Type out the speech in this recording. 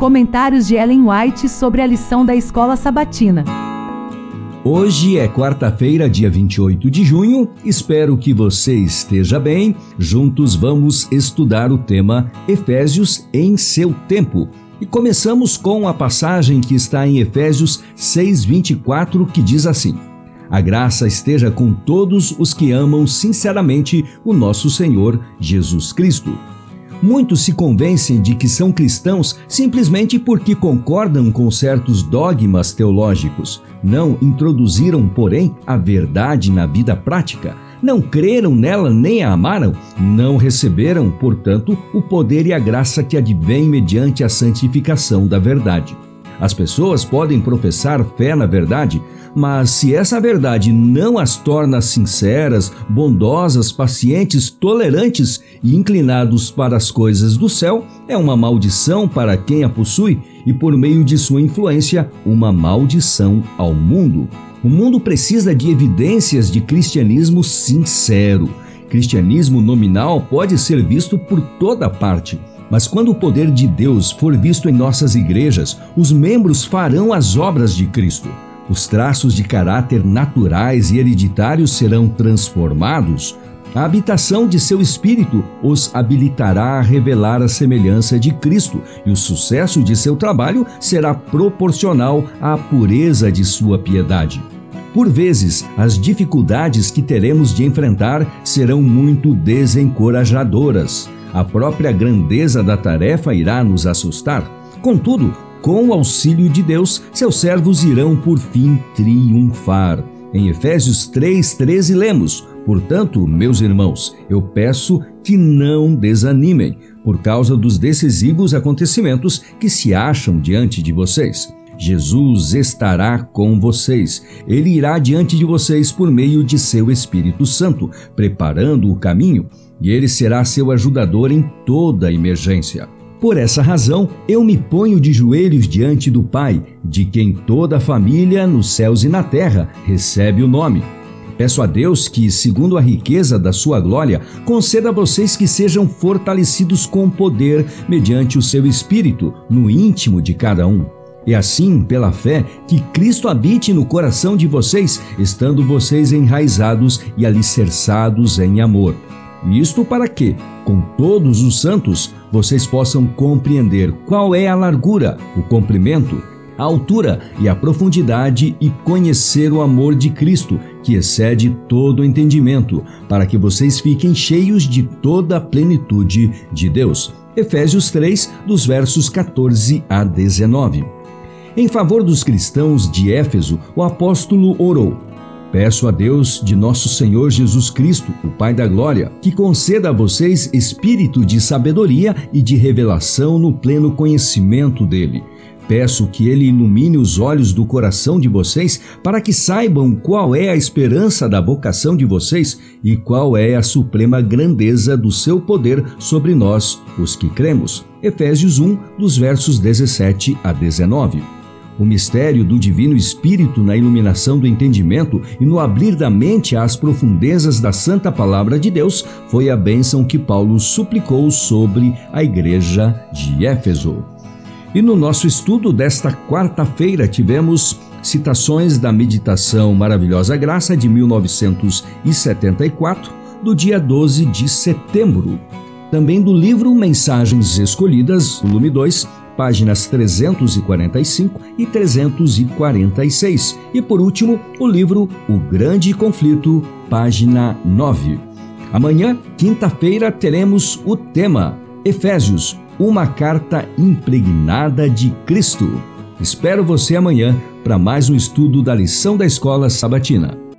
Comentários de Ellen White sobre a lição da escola sabatina. Hoje é quarta-feira, dia 28 de junho. Espero que você esteja bem. Juntos vamos estudar o tema Efésios em seu tempo. E começamos com a passagem que está em Efésios 6:24, que diz assim: A graça esteja com todos os que amam sinceramente o nosso Senhor Jesus Cristo. Muitos se convencem de que são cristãos simplesmente porque concordam com certos dogmas teológicos. Não introduziram, porém, a verdade na vida prática. Não creram nela nem a amaram. Não receberam, portanto, o poder e a graça que advém mediante a santificação da verdade. As pessoas podem professar fé na verdade, mas se essa verdade não as torna sinceras, bondosas, pacientes, tolerantes e inclinados para as coisas do céu, é uma maldição para quem a possui e, por meio de sua influência, uma maldição ao mundo. O mundo precisa de evidências de cristianismo sincero. Cristianismo nominal pode ser visto por toda parte mas quando o poder de Deus for visto em nossas igrejas, os membros farão as obras de Cristo. Os traços de caráter naturais e hereditários serão transformados. A habitação de seu espírito os habilitará a revelar a semelhança de Cristo, e o sucesso de seu trabalho será proporcional à pureza de sua piedade. Por vezes, as dificuldades que teremos de enfrentar serão muito desencorajadoras a própria grandeza da tarefa irá nos assustar. Contudo, com o auxílio de Deus, seus servos irão por fim triunfar. Em Efésios 3,13 lemos: Portanto, meus irmãos, eu peço que não desanimem por causa dos decisivos acontecimentos que se acham diante de vocês. Jesus estará com vocês. Ele irá diante de vocês por meio de seu Espírito Santo, preparando o caminho e ele será seu ajudador em toda emergência. Por essa razão, eu me ponho de joelhos diante do Pai, de quem toda a família, nos céus e na terra, recebe o nome. Peço a Deus que, segundo a riqueza da sua glória, conceda a vocês que sejam fortalecidos com poder mediante o seu espírito no íntimo de cada um. E assim, pela fé, que Cristo habite no coração de vocês, estando vocês enraizados e alicerçados em amor isto para que, com todos os santos, vocês possam compreender qual é a largura, o comprimento, a altura e a profundidade e conhecer o amor de Cristo, que excede todo entendimento, para que vocês fiquem cheios de toda a plenitude de Deus. Efésios 3, dos versos 14 a 19. Em favor dos cristãos de Éfeso, o apóstolo orou Peço a Deus de nosso Senhor Jesus Cristo, o Pai da Glória, que conceda a vocês espírito de sabedoria e de revelação no pleno conhecimento dele. Peço que ele ilumine os olhos do coração de vocês para que saibam qual é a esperança da vocação de vocês e qual é a suprema grandeza do seu poder sobre nós, os que cremos. Efésios 1, dos versos 17 a 19. O mistério do Divino Espírito na iluminação do entendimento e no abrir da mente às profundezas da Santa Palavra de Deus foi a bênção que Paulo suplicou sobre a igreja de Éfeso. E no nosso estudo desta quarta-feira tivemos citações da meditação Maravilhosa Graça de 1974, do dia 12 de setembro. Também do livro Mensagens Escolhidas, volume 2, páginas 345 e 346. E por último, o livro O Grande Conflito, página 9. Amanhã, quinta-feira, teremos o tema Efésios, uma carta impregnada de Cristo. Espero você amanhã para mais um estudo da lição da escola sabatina.